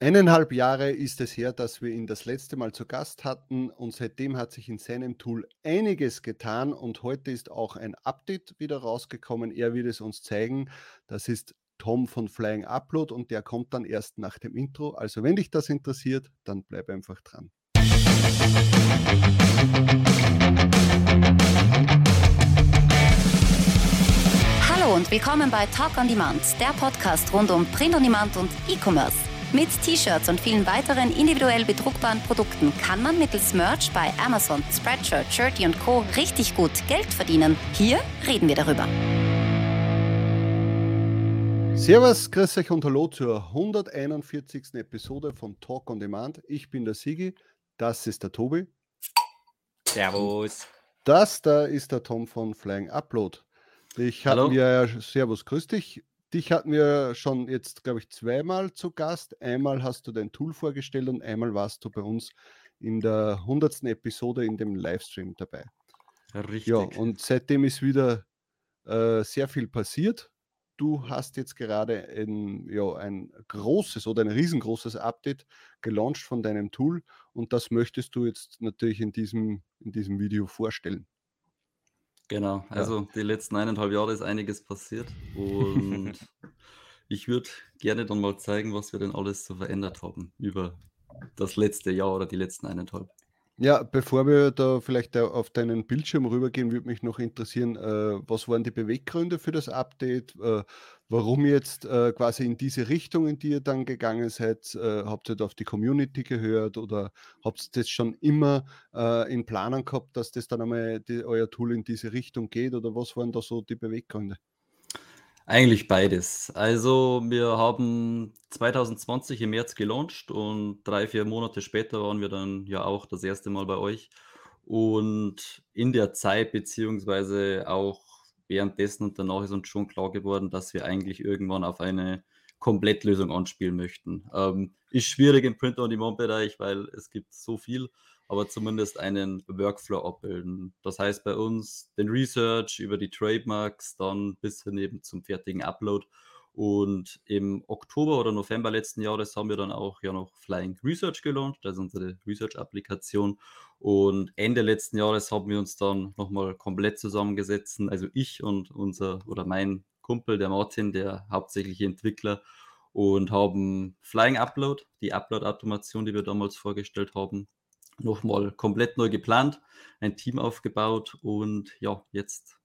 Eineinhalb Jahre ist es her, dass wir ihn das letzte Mal zu Gast hatten und seitdem hat sich in seinem Tool einiges getan und heute ist auch ein Update wieder rausgekommen. Er wird es uns zeigen. Das ist Tom von Flying Upload und der kommt dann erst nach dem Intro. Also wenn dich das interessiert, dann bleib einfach dran. Hallo und willkommen bei Talk on Demand, der Podcast rund um Print on Demand und E-Commerce. Mit T-Shirts und vielen weiteren individuell bedruckbaren Produkten kann man mittels Merch bei Amazon, Spreadshirt, Shirty und Co. richtig gut Geld verdienen. Hier reden wir darüber. Servus, grüß euch und hallo zur 141. Episode von Talk on Demand. Ich bin der Sigi, das ist der Tobi. Servus. Das da ist der Tom von Flying Upload. Ich habe mir, Servus, grüß dich. Dich hatten wir schon jetzt, glaube ich, zweimal zu Gast. Einmal hast du dein Tool vorgestellt und einmal warst du bei uns in der 100. Episode in dem Livestream dabei. Richtig. Ja, und seitdem ist wieder äh, sehr viel passiert. Du hast jetzt gerade ein, ja, ein großes oder ein riesengroßes Update gelauncht von deinem Tool und das möchtest du jetzt natürlich in diesem, in diesem Video vorstellen. Genau, also ja. die letzten eineinhalb Jahre ist einiges passiert und ich würde gerne dann mal zeigen, was wir denn alles so verändert haben über das letzte Jahr oder die letzten eineinhalb. Ja, bevor wir da vielleicht auf deinen Bildschirm rübergehen, würde mich noch interessieren, äh, was waren die Beweggründe für das Update? Äh, warum jetzt äh, quasi in diese Richtung, in die ihr dann gegangen seid? Äh, habt ihr da auf die Community gehört oder habt ihr das schon immer äh, in Planung gehabt, dass das dann einmal die, euer Tool in diese Richtung geht? Oder was waren da so die Beweggründe? Eigentlich beides. Also wir haben 2020 im März gelauncht und drei, vier Monate später waren wir dann ja auch das erste Mal bei euch. Und in der Zeit, beziehungsweise auch währenddessen und danach ist uns schon klar geworden, dass wir eigentlich irgendwann auf eine Komplettlösung anspielen möchten. Ähm, ist schwierig im Print-on-Demand-Bereich, weil es gibt so viel aber zumindest einen Workflow abbilden. Das heißt bei uns den Research über die Trademarks, dann bis hin eben zum fertigen Upload. Und im Oktober oder November letzten Jahres haben wir dann auch ja noch Flying Research gelauncht, also unsere Research-Applikation. Und Ende letzten Jahres haben wir uns dann nochmal komplett zusammengesetzt, also ich und unser oder mein Kumpel, der Martin, der hauptsächliche Entwickler, und haben Flying Upload, die Upload-Automation, die wir damals vorgestellt haben, nochmal komplett neu geplant, ein Team aufgebaut und ja, jetzt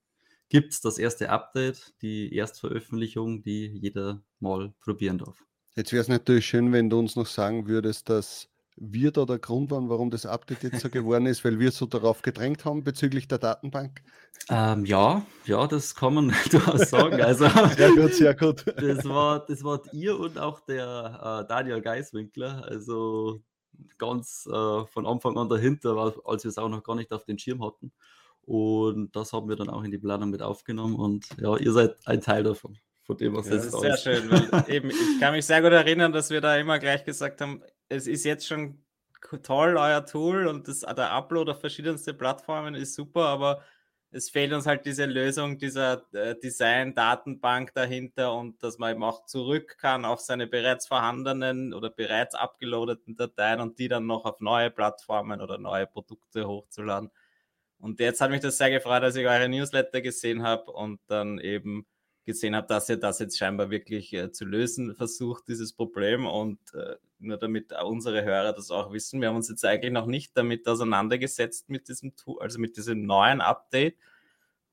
gibt es das erste Update, die Erstveröffentlichung, die jeder mal probieren darf. Jetzt wäre es natürlich schön, wenn du uns noch sagen würdest, dass wir da der Grund waren, warum das Update jetzt so geworden ist, weil wir so darauf gedrängt haben bezüglich der Datenbank? Ähm, ja, ja, das kann man durchaus sagen. Also, sehr gut, sehr gut. Das war, das wart ihr und auch der äh, Daniel Geiswinkler. Also ganz äh, von Anfang an dahinter, als wir es auch noch gar nicht auf den Schirm hatten. Und das haben wir dann auch in die Planung mit aufgenommen. Und ja, ihr seid ein Teil davon, von dem, was ja, jetzt Das ist sehr schön, weil eben, ich kann mich sehr gut erinnern, dass wir da immer gleich gesagt haben, es ist jetzt schon toll, euer Tool und das, der Upload auf verschiedenste Plattformen ist super, aber es fehlt uns halt diese Lösung dieser äh, Design-Datenbank dahinter und dass man eben auch zurück kann auf seine bereits vorhandenen oder bereits abgeloadeten Dateien und die dann noch auf neue Plattformen oder neue Produkte hochzuladen. Und jetzt hat mich das sehr gefreut, dass ich eure Newsletter gesehen habe und dann eben gesehen habe, dass ihr das jetzt scheinbar wirklich äh, zu lösen versucht, dieses Problem. Und äh, nur damit unsere Hörer das auch wissen, wir haben uns jetzt eigentlich noch nicht damit auseinandergesetzt mit diesem Tool, also mit diesem neuen Update.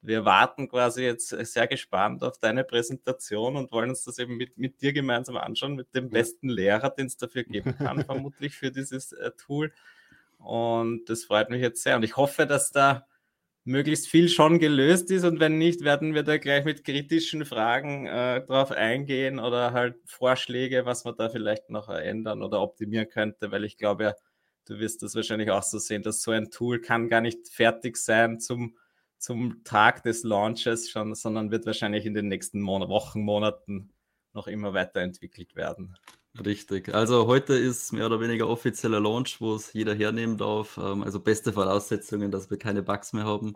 Wir warten quasi jetzt sehr gespannt auf deine Präsentation und wollen uns das eben mit, mit dir gemeinsam anschauen, mit dem besten Lehrer, den es dafür geben kann, vermutlich für dieses äh, Tool. Und das freut mich jetzt sehr. Und ich hoffe, dass da möglichst viel schon gelöst ist und wenn nicht, werden wir da gleich mit kritischen Fragen äh, drauf eingehen oder halt Vorschläge, was man da vielleicht noch ändern oder optimieren könnte, weil ich glaube, du wirst das wahrscheinlich auch so sehen, dass so ein Tool kann gar nicht fertig sein zum, zum Tag des Launches schon, sondern wird wahrscheinlich in den nächsten Mon Wochen, Monaten noch immer weiterentwickelt werden. Richtig. Also heute ist mehr oder weniger offizieller Launch, wo es jeder hernehmen darf. Ähm, also beste Voraussetzungen, dass wir keine Bugs mehr haben.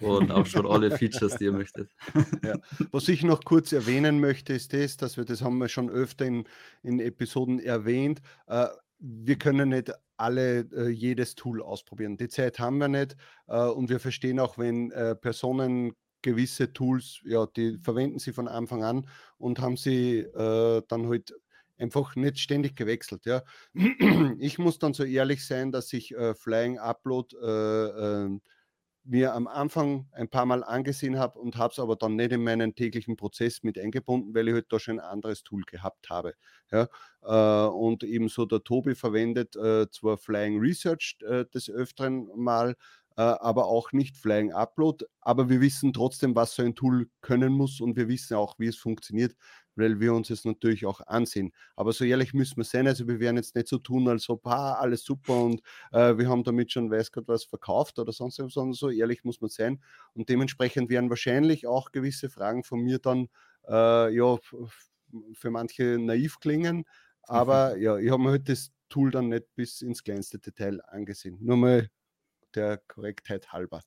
und auch schon alle Features, die ihr möchtet. Ja. Was ich noch kurz erwähnen möchte, ist das, dass wir, das haben wir schon öfter in, in Episoden erwähnt, äh, wir können nicht alle äh, jedes Tool ausprobieren. Die Zeit haben wir nicht äh, und wir verstehen auch, wenn Personen gewisse Tools, ja, die verwenden sie von Anfang an und haben sie dann halt einfach nicht ständig gewechselt. Ja. Ich muss dann so ehrlich sein, dass ich äh, Flying Upload äh, ähm, mir am Anfang ein paar Mal angesehen habe und habe es aber dann nicht in meinen täglichen Prozess mit eingebunden, weil ich halt da schon ein anderes Tool gehabt habe. Ja, äh, und ebenso der Tobi verwendet äh, zwar Flying Research äh, des Öfteren mal, äh, aber auch nicht Flying Upload. Aber wir wissen trotzdem, was so ein Tool können muss und wir wissen auch, wie es funktioniert, weil wir uns es natürlich auch ansehen. Aber so ehrlich müssen wir sein, also wir werden jetzt nicht so tun, als ob ah, alles super und äh, wir haben damit schon weiß Gott was verkauft oder sonst was, sondern so ehrlich muss man sein. Und dementsprechend werden wahrscheinlich auch gewisse Fragen von mir dann äh, ja für manche naiv klingen. Aber ja, ich habe mir halt das Tool dann nicht bis ins kleinste Detail angesehen. Nur mal der Korrektheit halber.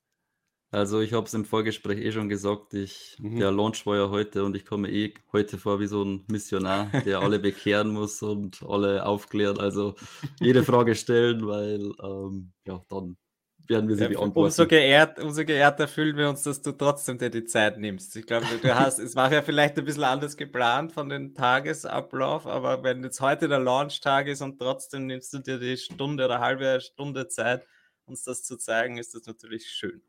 Also ich habe es im Vorgespräch eh schon gesagt, ich, mhm. der Launch war ja heute und ich komme eh heute vor wie so ein Missionar, der alle bekehren muss und alle aufklären, also jede Frage stellen, weil ähm, ja, dann werden wir sie ja, beantworten. Umso, geehrt, umso geehrter fühlen wir uns, dass du trotzdem dir die Zeit nimmst. Ich glaube, du hast, es war ja vielleicht ein bisschen anders geplant von den Tagesablauf, aber wenn jetzt heute der Launch-Tag ist und trotzdem nimmst du dir die Stunde oder halbe Stunde Zeit, uns das zu zeigen, ist das natürlich schön.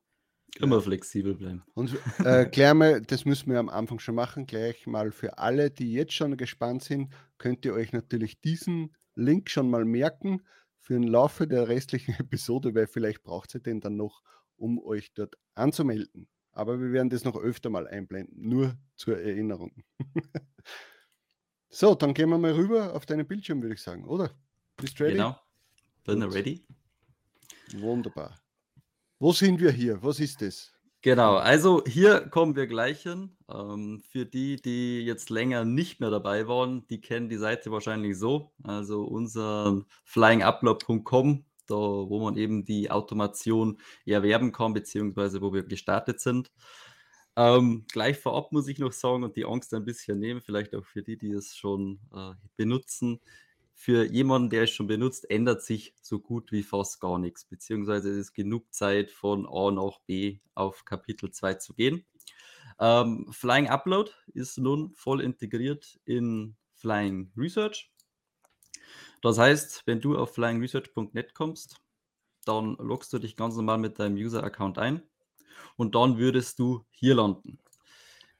Immer flexibel bleiben. Und äh, gleich mal, das müssen wir am Anfang schon machen, gleich mal für alle, die jetzt schon gespannt sind, könnt ihr euch natürlich diesen Link schon mal merken für den Laufe der restlichen Episode, weil vielleicht braucht ihr den dann noch, um euch dort anzumelden. Aber wir werden das noch öfter mal einblenden, nur zur Erinnerung. so, dann gehen wir mal rüber auf deinen Bildschirm, würde ich sagen, oder? Bist du ready? Genau. Bin ready. Wunderbar. Wo sind wir hier? Was ist das? Genau, also hier kommen wir gleich hin. Ähm, für die, die jetzt länger nicht mehr dabei waren, die kennen die Seite wahrscheinlich so. Also unser flyingupload.com, da wo man eben die Automation erwerben kann, beziehungsweise wo wir gestartet sind. Ähm, gleich vorab muss ich noch sagen und die Angst ein bisschen nehmen, vielleicht auch für die, die es schon äh, benutzen für jemanden, der es schon benutzt, ändert sich so gut wie fast gar nichts, beziehungsweise es ist genug Zeit von A nach B auf Kapitel 2 zu gehen. Ähm, Flying Upload ist nun voll integriert in Flying Research. Das heißt, wenn du auf flyingresearch.net kommst, dann loggst du dich ganz normal mit deinem User-Account ein und dann würdest du hier landen.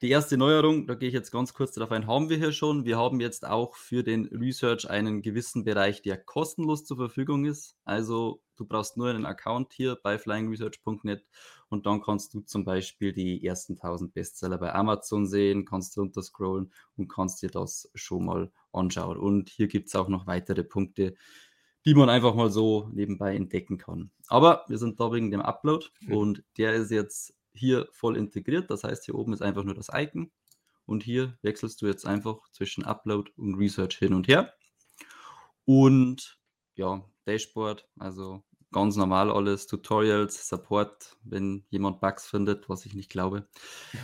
Die erste Neuerung, da gehe ich jetzt ganz kurz darauf ein, haben wir hier schon. Wir haben jetzt auch für den Research einen gewissen Bereich, der kostenlos zur Verfügung ist. Also du brauchst nur einen Account hier bei flyingresearch.net und dann kannst du zum Beispiel die ersten 1000 Bestseller bei Amazon sehen, kannst runter scrollen und kannst dir das schon mal anschauen. Und hier gibt es auch noch weitere Punkte, die man einfach mal so nebenbei entdecken kann. Aber wir sind da wegen dem Upload mhm. und der ist jetzt hier voll integriert. Das heißt, hier oben ist einfach nur das Icon und hier wechselst du jetzt einfach zwischen Upload und Research hin und her. Und ja, Dashboard, also ganz normal alles, Tutorials, Support, wenn jemand Bugs findet, was ich nicht glaube.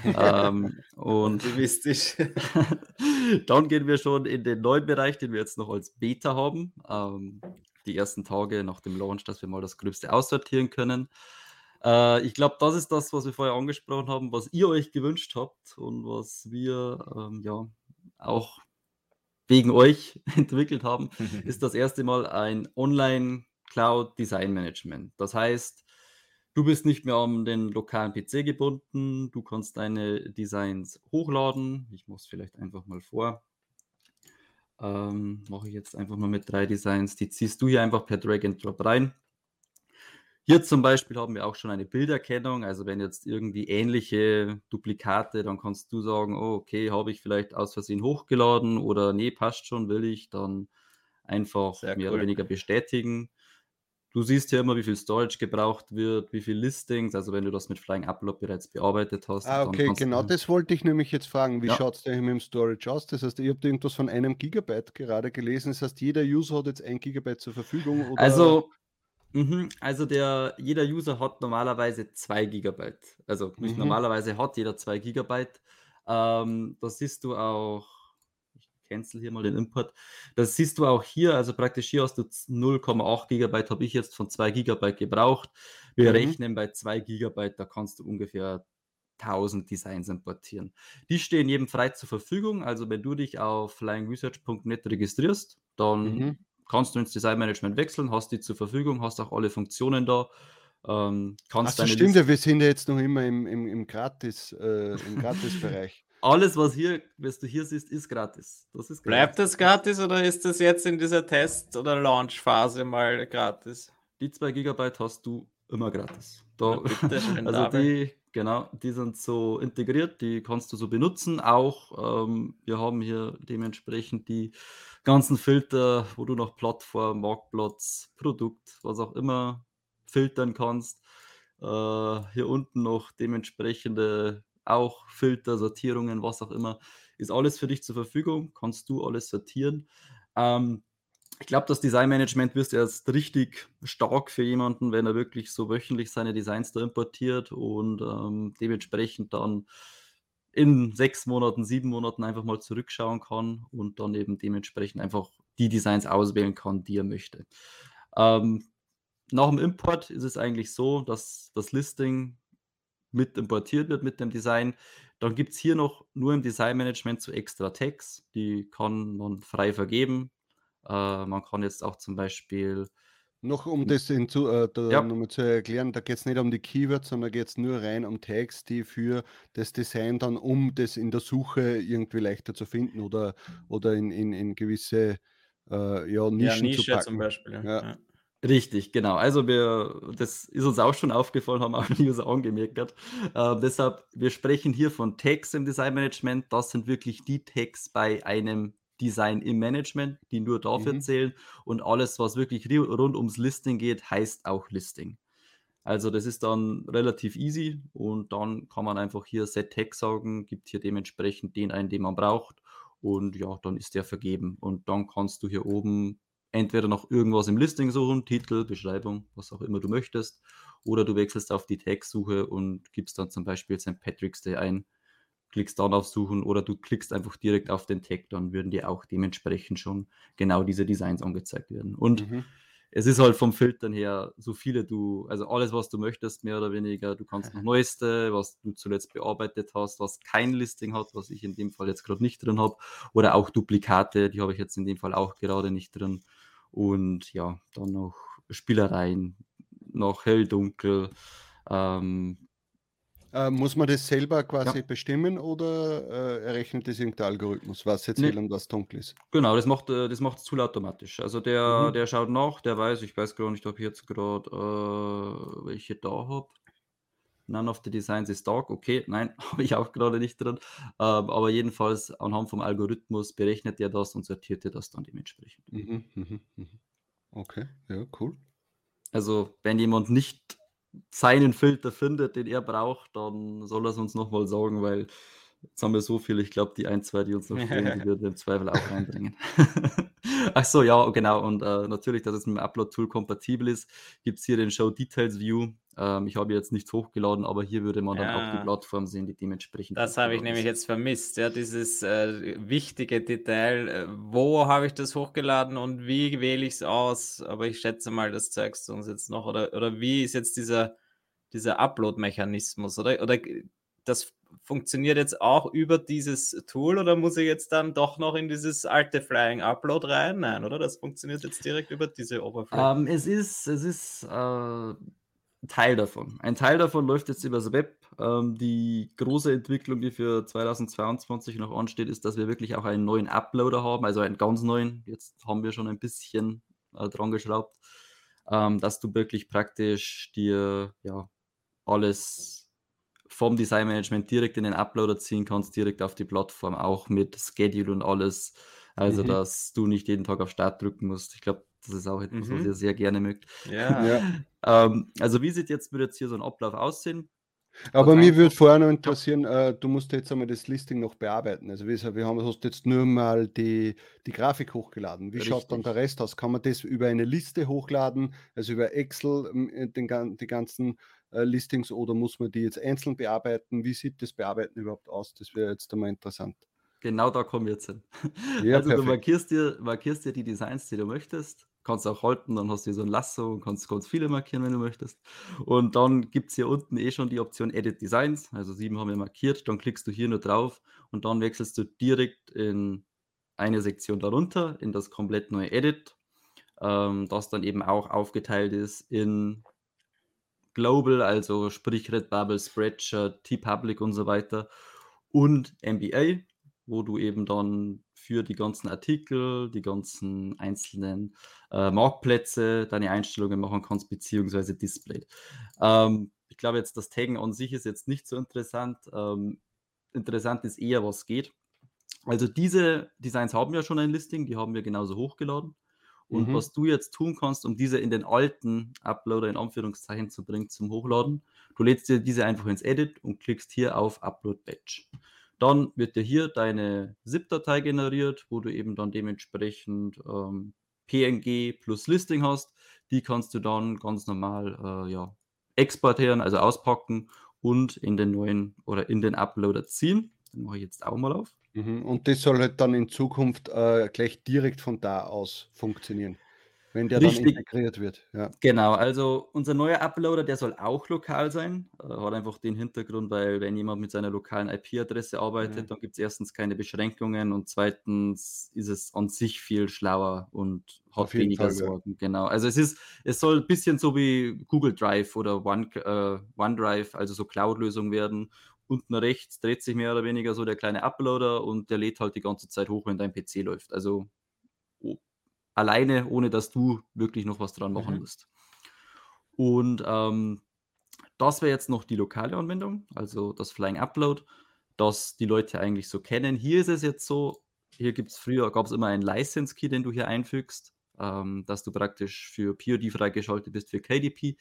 ähm, und dann gehen wir schon in den neuen Bereich, den wir jetzt noch als Beta haben. Ähm, die ersten Tage nach dem Launch, dass wir mal das Gröbste aussortieren können. Äh, ich glaube, das ist das, was wir vorher angesprochen haben, was ihr euch gewünscht habt und was wir ähm, ja auch wegen euch entwickelt haben, ist das erste Mal ein Online Cloud Design Management. Das heißt, du bist nicht mehr an den lokalen PC gebunden, du kannst deine Designs hochladen. Ich muss vielleicht einfach mal vor. Ähm, Mache ich jetzt einfach mal mit drei Designs. Die ziehst du hier einfach per Drag and Drop rein. Hier zum Beispiel haben wir auch schon eine Bilderkennung. Also wenn jetzt irgendwie ähnliche Duplikate, dann kannst du sagen, oh, okay, habe ich vielleicht aus Versehen hochgeladen oder nee, passt schon, will ich, dann einfach Sehr mehr cool. oder weniger bestätigen. Du siehst hier immer, wie viel Storage gebraucht wird, wie viel Listings, also wenn du das mit Flying Upload bereits bearbeitet hast. Ah, okay, genau das wollte ich nämlich jetzt fragen. Wie ja. schaut es denn mit dem Storage aus? Das heißt, ihr habt irgendwas von einem Gigabyte gerade gelesen. Das heißt, jeder User hat jetzt ein Gigabyte zur Verfügung. Also Mhm, also der, jeder User hat normalerweise 2 GB. Also nicht Mhm. normalerweise hat jeder 2 GB. Ähm, das siehst du auch, ich cancel hier mal den Import. Das siehst du auch hier, also praktisch hier hast du 0,8 GB, habe ich jetzt von 2 GB gebraucht. Wir Mhm. rechnen bei 2 GB, da kannst du ungefähr 1000 Designs importieren. Die stehen jedem frei zur Verfügung. Also wenn du dich auf flyingresearch.net registrierst, dann Mhm. Kannst du ins Designmanagement wechseln, hast die zur Verfügung, hast auch alle Funktionen da. Ähm, Ach kannst so, deine stimmt Liste ja, wir sind ja jetzt noch immer im, im, im Gratis, äh, im Gratisbereich. alles, was hier, was du hier siehst, ist gratis. Das ist Bleibt gratis. das gratis oder ist das jetzt in dieser Test- oder Launch-Phase mal gratis? Die 2 GB hast du immer gratis. Da, bitte, also die, genau, die sind so integriert, die kannst du so benutzen. Auch ähm, wir haben hier dementsprechend die ganzen Filter, wo du nach Plattform, Marktplatz, Produkt, was auch immer filtern kannst. Äh, hier unten noch dementsprechende auch Filter, Sortierungen, was auch immer. Ist alles für dich zur Verfügung, kannst du alles sortieren. Ähm, ich glaube, das Designmanagement wirst erst richtig stark für jemanden, wenn er wirklich so wöchentlich seine Designs da importiert und ähm, dementsprechend dann in sechs Monaten, sieben Monaten einfach mal zurückschauen kann und dann eben dementsprechend einfach die Designs auswählen kann, die er möchte. Ähm, nach dem Import ist es eigentlich so, dass das Listing mit importiert wird mit dem Design. Dann gibt es hier noch nur im Designmanagement so extra Tags, die kann man frei vergeben. Äh, man kann jetzt auch zum Beispiel Noch um das hinzu, äh, da Ja. nochmal zu erklären, da geht es nicht um die Keywords, sondern geht es nur rein um Tags, die für das Design dann, um das in der Suche irgendwie leichter zu finden oder, oder in, in, in gewisse äh, ja, Ja, Nischen zu Nische packen. zum Beispiel. Ja. Ja. Ja. Richtig, genau. Also wir, das ist uns auch schon aufgefallen, haben auch die User angemerkt. Äh, deshalb, wir sprechen hier von Tags im Designmanagement. Das sind wirklich die Tags bei einem Design im Management, die nur dafür Mhm. zählen. Und alles, was wirklich rund ums Listing geht, heißt auch Listing. Also das ist dann relativ easy und dann kann man einfach hier Set Tag sagen, gibt hier dementsprechend den ein, den man braucht und ja, dann ist der vergeben und dann kannst du hier oben entweder noch irgendwas im Listing suchen, Titel, Beschreibung, was auch immer du möchtest, oder du wechselst auf die Tag-Suche und gibst dann zum Beispiel St. Patrick's Day ein, klickst dann auf Suchen oder du klickst einfach direkt auf den Tag, dann würden dir auch dementsprechend schon genau diese Designs angezeigt werden. Und Mhm. es ist halt vom Filtern her so viele du, also alles, was du möchtest, mehr oder weniger. Du kannst noch Neueste, was du zuletzt bearbeitet hast, was kein Listing hat, was ich in dem Fall jetzt gerade nicht drin habe. Oder auch Duplikate, die habe ich jetzt in dem Fall auch gerade nicht drin. Und ja, dann noch Spielereien, noch hell, dunkel. Ähm, Äh, muss man das selber quasi Ja. bestimmen oder äh, errechnet das irgendein Algorithmus, was jetzt Nee. und was dunkel ist? Genau, das macht, äh, das macht es automatisch. Also der, Mhm. der schaut nach, der weiß, ich weiß gar nicht, ob ich jetzt gerade äh, welche da habe. None of the Designs is dark. Okay, nein, habe ich auch gerade nicht drin. Ähm, aber jedenfalls anhand vom Algorithmus berechnet er das und sortiert er das dann dementsprechend. Mhm, mhm, mhm. Okay, ja, cool. Also wenn jemand nicht seinen Filter findet, den er braucht, dann soll er es uns nochmal sagen, weil jetzt haben wir so viele, ich glaube, die ein, zwei, die uns noch fehlen, die würden im Zweifel auch reinbringen. Ach so, ja, genau. Und äh, natürlich, dass es mit dem Upload-Tool kompatibel ist, gibt es hier den Show Details View. Ähm, ich habe jetzt nichts hochgeladen, aber hier würde man dann auch die Ja. Plattform sehen, die dementsprechend. Das habe ich nämlich jetzt vermisst, ja, dieses äh, wichtige Detail. Äh, wo habe ich das hochgeladen und wie wähle ich es aus? Aber ich schätze mal, das zeigst du uns jetzt noch. Oder, oder wie ist jetzt dieser, dieser Upload-Mechanismus? Oder, oder g- das funktioniert jetzt auch über dieses Tool oder muss ich jetzt dann doch noch in dieses alte Flying Upload rein? Nein, oder? Das funktioniert jetzt direkt über diese Oberfläche. Ähm, es ist, es ist äh, Teil davon. Ein Teil davon läuft jetzt übers Web. Ähm, die große Entwicklung, die für 2022 noch ansteht, ist, dass wir wirklich auch einen neuen Uploader haben, also einen ganz neuen. Jetzt haben wir schon ein bisschen äh, dran geschraubt, ähm, dass du wirklich praktisch dir ja alles vom Designmanagement direkt in den Uploader ziehen kannst, direkt auf die Plattform, auch mit Schedule und alles. Also, Mhm. dass du nicht jeden Tag auf Start drücken musst. Ich glaube, das ist auch etwas, was Mhm. ihr sehr gerne mögt. ja. Ja. Ähm, also, wie sieht jetzt, würde jetzt hier so ein Ablauf aussehen? Aber mir würde vorher noch interessieren, äh, du musst jetzt einmal das Listing noch bearbeiten. Also wie wir haben hast jetzt nur mal die, die Grafik hochgeladen. Wie Richtig. schaut dann der Rest aus? Kann man das über eine Liste hochladen, also über Excel den, die ganzen äh, Listings oder muss man die jetzt einzeln bearbeiten? Wie sieht das Bearbeiten überhaupt aus? Das wäre jetzt einmal interessant. Genau da kommen wir jetzt hin. Ja, also perfekt. du markierst dir, markierst dir die Designs, die du möchtest kannst auch halten, dann hast du hier so ein Lasso und kannst ganz viele markieren, wenn du möchtest. Und dann gibt es hier unten eh schon die Option Edit Designs, also sieben haben wir markiert, dann klickst du hier nur drauf und dann wechselst du direkt in eine Sektion darunter, in das komplett neue Edit, ähm, das dann eben auch aufgeteilt ist in Global, also sprich Redbubble, Spreadshirt, T-Public und so weiter und MBA, wo du eben dann für die ganzen Artikel, die ganzen einzelnen äh, Marktplätze deine Einstellungen machen kannst, beziehungsweise Display. Ähm, ich glaube jetzt, das Taggen an sich ist jetzt nicht so interessant. Ähm, interessant ist eher, was geht. Also diese Designs haben ja schon ein Listing, die haben wir genauso hochgeladen. Und mhm. was du jetzt tun kannst, um diese in den alten Uploader in Anführungszeichen zu bringen zum Hochladen, du lädst dir diese einfach ins Edit und klickst hier auf Upload Batch. Dann wird dir hier deine ZIP-Datei generiert, wo du eben dann dementsprechend ähm, PNG plus Listing hast. Die kannst du dann ganz normal äh, ja, exportieren, also auspacken und in den neuen oder in den Uploader ziehen. Den mache ich jetzt auch mal auf. Mhm. Und das soll halt dann in Zukunft äh, gleich direkt von da aus funktionieren. Wenn der Richtig. dann integriert wird. Ja. Genau, also unser neuer Uploader, der soll auch lokal sein. Äh, hat einfach den Hintergrund, weil wenn jemand mit seiner lokalen IP-Adresse arbeitet, ja. dann gibt es erstens keine Beschränkungen und zweitens ist es an sich viel schlauer und hat weniger Fall, Sorgen. Ja. Genau. Also es ist, es soll ein bisschen so wie Google Drive oder One, äh, OneDrive, also so Cloud-Lösung werden. Unten rechts dreht sich mehr oder weniger so der kleine Uploader und der lädt halt die ganze Zeit hoch, wenn dein PC läuft. Also alleine, ohne dass du wirklich noch was dran machen mhm. musst. Und ähm, das wäre jetzt noch die lokale Anwendung, also das Flying Upload, das die Leute eigentlich so kennen. Hier ist es jetzt so, hier gibt es früher, gab es immer einen License Key, den du hier einfügst, ähm, dass du praktisch für POD freigeschaltet bist für KDP.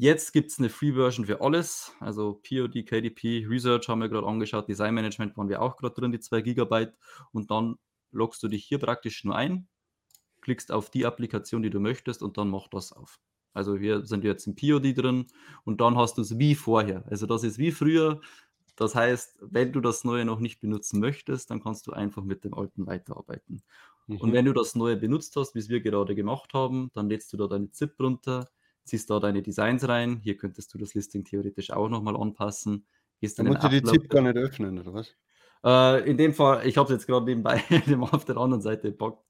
Jetzt gibt es eine Free-Version für alles, also POD, KDP, Research haben wir gerade angeschaut, Design Management waren wir auch gerade drin, die 2 GB. Und dann loggst du dich hier praktisch nur ein, klickst auf die Applikation, die du möchtest und dann mach das auf. Also hier sind wir jetzt im POD drin und dann hast du es wie vorher. Also das ist wie früher. Das heißt, wenn du das Neue noch nicht benutzen möchtest, dann kannst du einfach mit dem Alten weiterarbeiten. Mhm. Und wenn du das Neue benutzt hast, wie es wir gerade gemacht haben, dann lädst du da deine ZIP runter, ziehst da deine Designs rein. Hier könntest du das Listing theoretisch auch nochmal anpassen. Gehst dann musst du die ZIP gar nicht öffnen, oder was? Äh, in dem Fall, ich habe es jetzt gerade nebenbei auf der anderen Seite gepackt.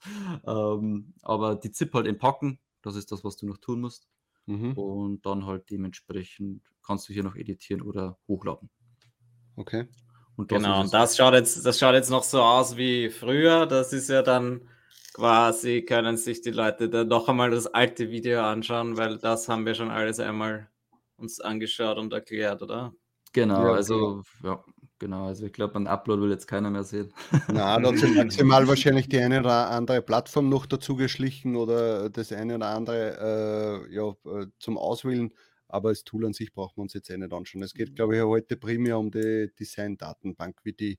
Ähm, aber die ZIP halt entpacken, das ist das, was du noch tun musst. Mhm. Und dann halt dementsprechend kannst du hier noch editieren oder hochladen. Okay. Und genau, und das schaut, jetzt, das schaut jetzt noch so aus wie früher. Das ist ja dann quasi, können sich die Leute dann noch einmal das alte Video anschauen, weil das haben wir schon alles einmal uns angeschaut und erklärt, oder? Genau, ja, also genau. ja, Genau, also ich glaube, ein Upload will jetzt keiner mehr sehen. Na, da hat sich maximal wahrscheinlich die eine oder andere Plattform noch dazu geschlichen oder das eine oder andere äh, ja, äh, zum Auswählen. Aber das Tool an sich braucht man uns jetzt eh nicht anschauen. Es geht, glaube ich, heute primär um die Design-Datenbank, wie die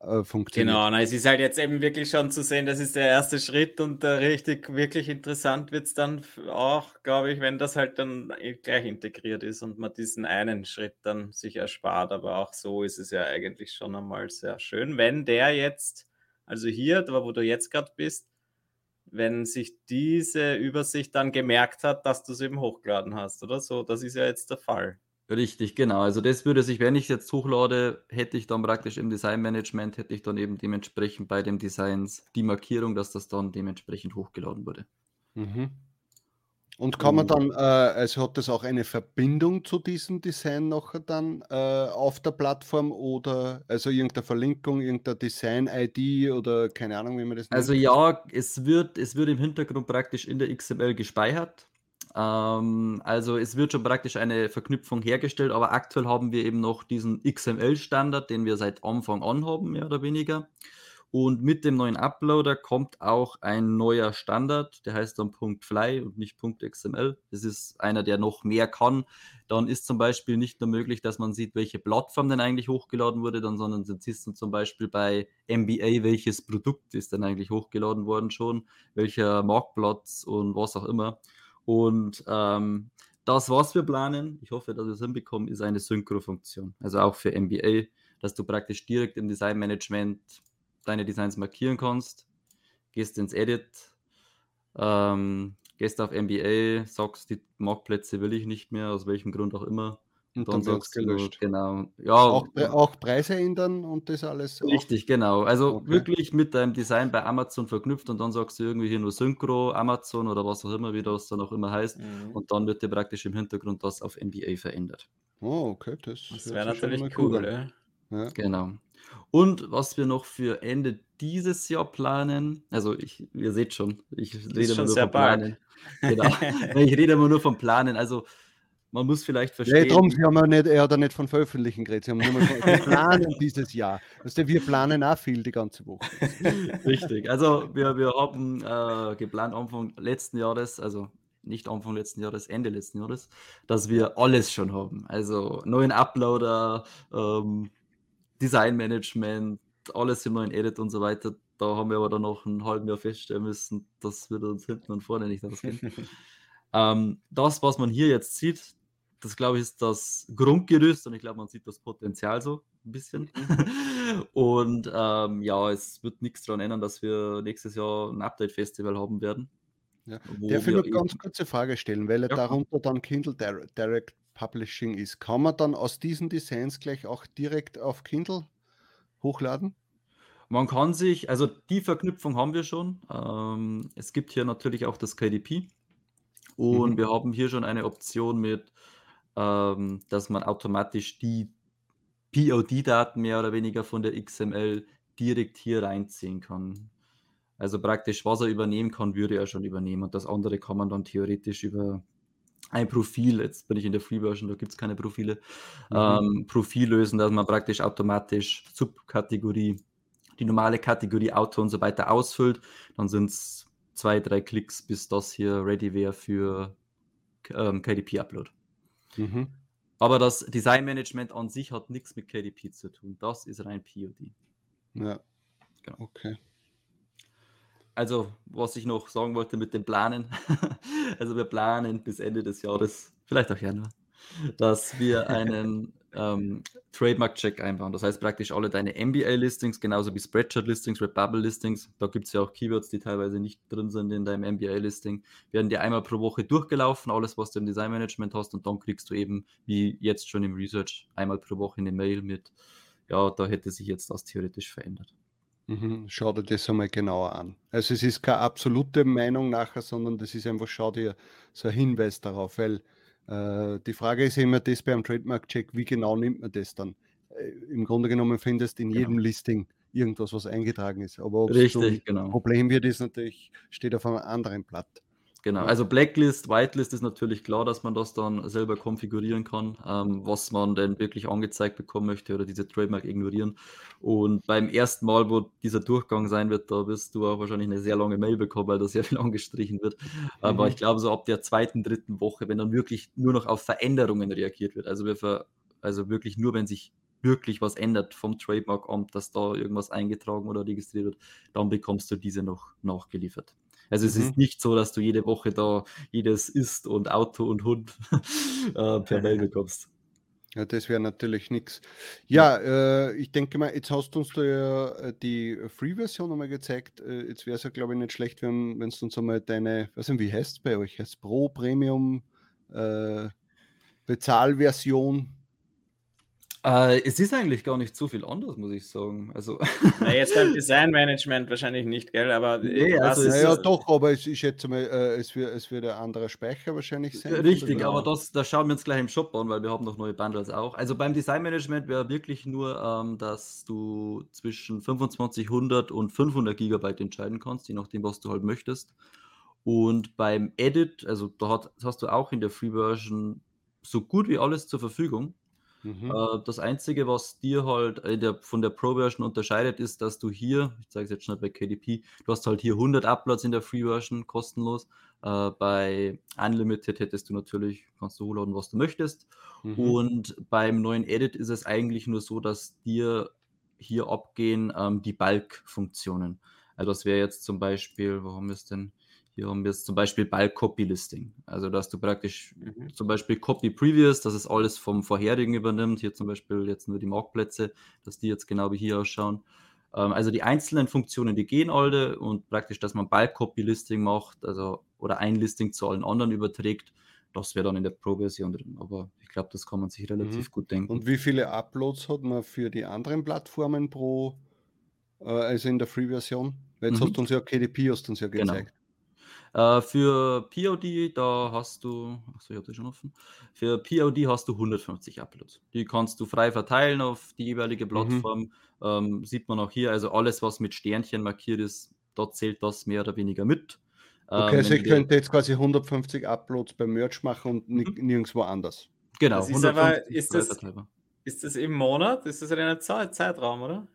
äh, funktioniert. Genau, na, es ist halt jetzt eben wirklich schon zu sehen, das ist der erste Schritt und äh, richtig, wirklich interessant wird es dann auch, glaube ich, wenn das halt dann gleich integriert ist und man diesen einen Schritt dann sich erspart. Aber auch so ist es ja eigentlich schon einmal sehr schön, wenn der jetzt, also hier, wo du jetzt gerade bist, wenn sich diese Übersicht dann gemerkt hat, dass du es eben hochgeladen hast, oder so. Das ist ja jetzt der Fall. Richtig, genau. Also das würde sich, wenn ich jetzt hochlade, hätte ich dann praktisch im Designmanagement, hätte ich dann eben dementsprechend bei den Designs die Markierung, dass das dann dementsprechend hochgeladen wurde. Mhm. Und kann man dann, äh, also hat das auch eine Verbindung zu diesem Design noch dann äh, auf der Plattform oder also irgendeine Verlinkung, irgendeine Design-ID oder keine Ahnung, wie man das nennt? Also ja, es wird, es wird im Hintergrund praktisch in der XML gespeichert. Ähm, also es wird schon praktisch eine Verknüpfung hergestellt, aber aktuell haben wir eben noch diesen XML-Standard, den wir seit Anfang an haben, mehr oder weniger. Und mit dem neuen Uploader kommt auch ein neuer Standard, der heißt dann .fly und nicht .xml. Das ist einer, der noch mehr kann. Dann ist zum Beispiel nicht nur möglich, dass man sieht, welche Plattform denn eigentlich hochgeladen wurde, dann, sondern dann siehst du zum Beispiel bei MBA, welches Produkt ist denn eigentlich hochgeladen worden schon, welcher Marktplatz und was auch immer. Und ähm, das, was wir planen, ich hoffe, dass wir es hinbekommen, ist eine Synchro-Funktion. Also auch für MBA, dass du praktisch direkt im Designmanagement deine Designs markieren kannst, gehst ins Edit, ähm, gehst auf MBA, sagst, die Marktplätze will ich nicht mehr, aus welchem Grund auch immer. Und dann, dann sagst gelöscht. Du, genau. Ja, auch, auch, Preise ändern und das alles. Richtig, auch. genau. Also okay. wirklich mit deinem Design bei Amazon verknüpft und dann sagst du irgendwie hier nur Synchro, Amazon oder was auch immer, wie das dann auch immer heißt. Mhm. Und dann wird dir praktisch im Hintergrund das auf MBA verändert. Oh, okay. Das, das wäre natürlich cool. cool ja. Genau. Und was wir noch für Ende dieses Jahr planen, also ich, ihr seht schon, ich rede immer nur von Planen. Genau. ich rede immer nur von Planen. Also man muss vielleicht verstehen. Ja, darum, Sie haben ja nicht, er hat ja nicht von veröffentlichen geredet. Sie haben nur mal von, planen dieses Jahr. Weißt du, wir planen auch viel die ganze Woche. Richtig. Also wir, wir haben äh, geplant Anfang letzten Jahres, also nicht Anfang letzten Jahres, Ende letzten Jahres, dass wir alles schon haben. Also neuen Uploader, ähm, Designmanagement, alles im neuen Edit und so weiter. Da haben wir aber dann noch ein halbes Jahr feststellen müssen, das wird uns hinten und vorne nicht ausgehen. ähm, das, was man hier jetzt sieht, das glaube ich ist das Grundgerüst und ich glaube, man sieht das Potenzial so ein bisschen. Mhm. und ähm, ja, es wird nichts daran ändern, dass wir nächstes Jahr ein Update-Festival haben werden. Ja. Darf ich noch ganz kurze Frage stellen, weil ja. darunter dann Kindle Direct Publishing ist. Kann man dann aus diesen Designs gleich auch direkt auf Kindle hochladen? Man kann sich, also die Verknüpfung haben wir schon. Ähm, es gibt hier natürlich auch das KDP und mhm. wir haben hier schon eine Option mit, ähm, dass man automatisch die POD-Daten mehr oder weniger von der XML direkt hier reinziehen kann. Also praktisch, was er übernehmen kann, würde er schon übernehmen und das andere kann man dann theoretisch über ein Profil, jetzt bin ich in der Free-Version, da gibt es keine Profile, mhm. ähm, Profil lösen, dass man praktisch automatisch Subkategorie, die normale Kategorie Auto und so weiter ausfüllt. Dann sind es zwei, drei Klicks, bis das hier ready wäre für ähm, KDP-Upload. Mhm. Aber das Designmanagement an sich hat nichts mit KDP zu tun. Das ist rein POD. Ja. Genau. Okay also, was ich noch sagen wollte mit dem Planen. also, wir planen bis Ende des Jahres, vielleicht auch Januar, dass wir einen ähm, Trademark-Check einbauen. Das heißt praktisch alle deine MBA-Listings, genauso wie Spreadshirt-Listings, Redbubble-Listings, da gibt es ja auch Keywords, die teilweise nicht drin sind in deinem MBA-Listing, werden dir einmal pro Woche durchgelaufen, alles, was du im Design-Management hast, und dann kriegst du eben, wie jetzt schon im Research, einmal pro Woche eine Mail mit, ja, da hätte sich jetzt das theoretisch verändert. Mhm, schau dir das einmal genauer an. Also es ist keine absolute Meinung nachher, sondern das ist einfach, schau dir so ein Hinweis darauf, weil äh, die Frage ist immer das beim Trademark-Check, wie genau nimmt man das dann? Äh, Im Grunde genommen findest du in genau. jedem Listing irgendwas, was eingetragen ist. Aber ob es ein genau. Problem wird, ist natürlich, steht auf einem anderen Blatt. Genau, also Blacklist, Whitelist ist natürlich klar, dass man das dann selber konfigurieren kann, ähm, was man denn wirklich angezeigt bekommen möchte oder diese Trademark ignorieren. Und beim ersten Mal, wo dieser Durchgang sein wird, da wirst du auch wahrscheinlich eine sehr lange Mail bekommen, weil da sehr viel angestrichen wird. Aber mhm. ich glaube, so ab der zweiten, dritten Woche, wenn dann wirklich nur noch auf Veränderungen reagiert wird, also, wir ver also wirklich nur, wenn sich wirklich was ändert vom Trademark-Amt, dass da irgendwas eingetragen oder registriert wird, dann bekommst du diese noch nachgeliefert. Also es mhm. ist nicht so, dass du jede Woche da jedes Ist und Auto und Hund äh, per Mail bekommst. Ja, das wäre natürlich nichts. Ja, äh, ich denke mal, jetzt hast du uns ja äh, die Free-Version nochmal gezeigt. Äh, jetzt wäre es ja, glaube ich, nicht schlecht, wenn, wenn du uns einmal deine, was wie heißt es bei euch? Heißt Pro, Premium, äh, Bezahlversion äh, es ist eigentlich gar nicht so viel anders, muss ich sagen. Also Na, jetzt beim Designmanagement wahrscheinlich nicht, gell? Aber nee, also ja, ja, doch, aber es ist jetzt mal, äh, es, wird, es wird ein anderer Speicher wahrscheinlich sein. Richtig, aber das, das schauen wir uns gleich im Shop an, weil wir haben noch neue Bundles auch. Also beim Designmanagement wäre wirklich nur, ähm, dass du zwischen 2500 und 500 Gigabyte entscheiden kannst, je nachdem, was du halt möchtest. Und beim Edit, also da hat, hast du auch in der Free Version so gut wie alles zur Verfügung. Mhm. Äh, das Einzige, was dir halt der, von der Pro-Version unterscheidet, ist, dass du hier, ich zeige es jetzt schnell bei KDP, du hast halt hier 100 Uploads in der Free-Version kostenlos. Äh, bei Unlimited hättest du natürlich, kannst du hochladen, was du möchtest. Mhm. Und beim neuen Edit ist es eigentlich nur so, dass dir hier abgehen ähm, die Bulk-Funktionen. Also das wäre jetzt zum Beispiel, wir es denn? Hier haben wir jetzt zum Beispiel Bulk Copy Listing. Also, dass du praktisch mhm. zum Beispiel Copy Previous, dass es alles vom vorherigen übernimmt. Hier zum Beispiel jetzt nur die Marktplätze, dass die jetzt genau wie hier ausschauen. Ähm, also die einzelnen Funktionen, die gehen alle und praktisch, dass man Bulk Copy Listing macht, also oder ein Listing zu allen anderen überträgt. Das wäre dann in der Pro-Version drin. Aber ich glaube, das kann man sich relativ mhm. gut denken. Und wie viele Uploads hat man für die anderen Plattformen pro, äh, also in der Free-Version? Jetzt mhm. hast du uns ja KDP hast uns ja genau. gezeigt. Genau. Äh, für POD, da hast du, achso, ich habe das schon offen. Für POD hast du 150 Uploads. Die kannst du frei verteilen auf die jeweilige mhm. Plattform. Mhm. Ähm, sieht man auch hier, also alles, was mit Sternchen markiert ist, dort zählt das mehr oder weniger mit. Okay, ähm, also ich könnte jetzt quasi 150 Uploads beim Merch machen und mhm. nirgendwo anders. Genau. Das ist aber, ist das, ist das im Monat? Ist das in einem Zeitraum, oder?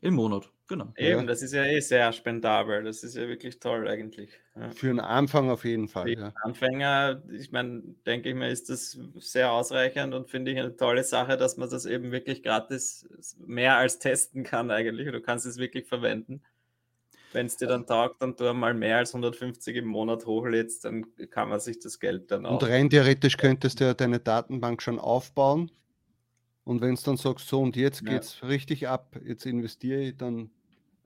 Im Monat, genau. Eben, ja. das ist ja eh sehr spendabel. Das ist ja wirklich toll eigentlich. Ja. Für einen Anfang auf jeden Fall. Für ja. Anfänger, ich meine, denke ich mir, ist das sehr ausreichend und finde ich eine tolle Sache, dass man das eben wirklich gratis mehr als testen kann eigentlich. Du kannst es wirklich verwenden. Wenn es dir dann taugt und du mal mehr als 150 im Monat hochlädst, dann kann man sich das Geld dann auch. Und rein theoretisch könntest du ja deine Datenbank schon aufbauen und wenn es dann sagst, so und jetzt geht es ja. richtig ab, jetzt investiere ich, dann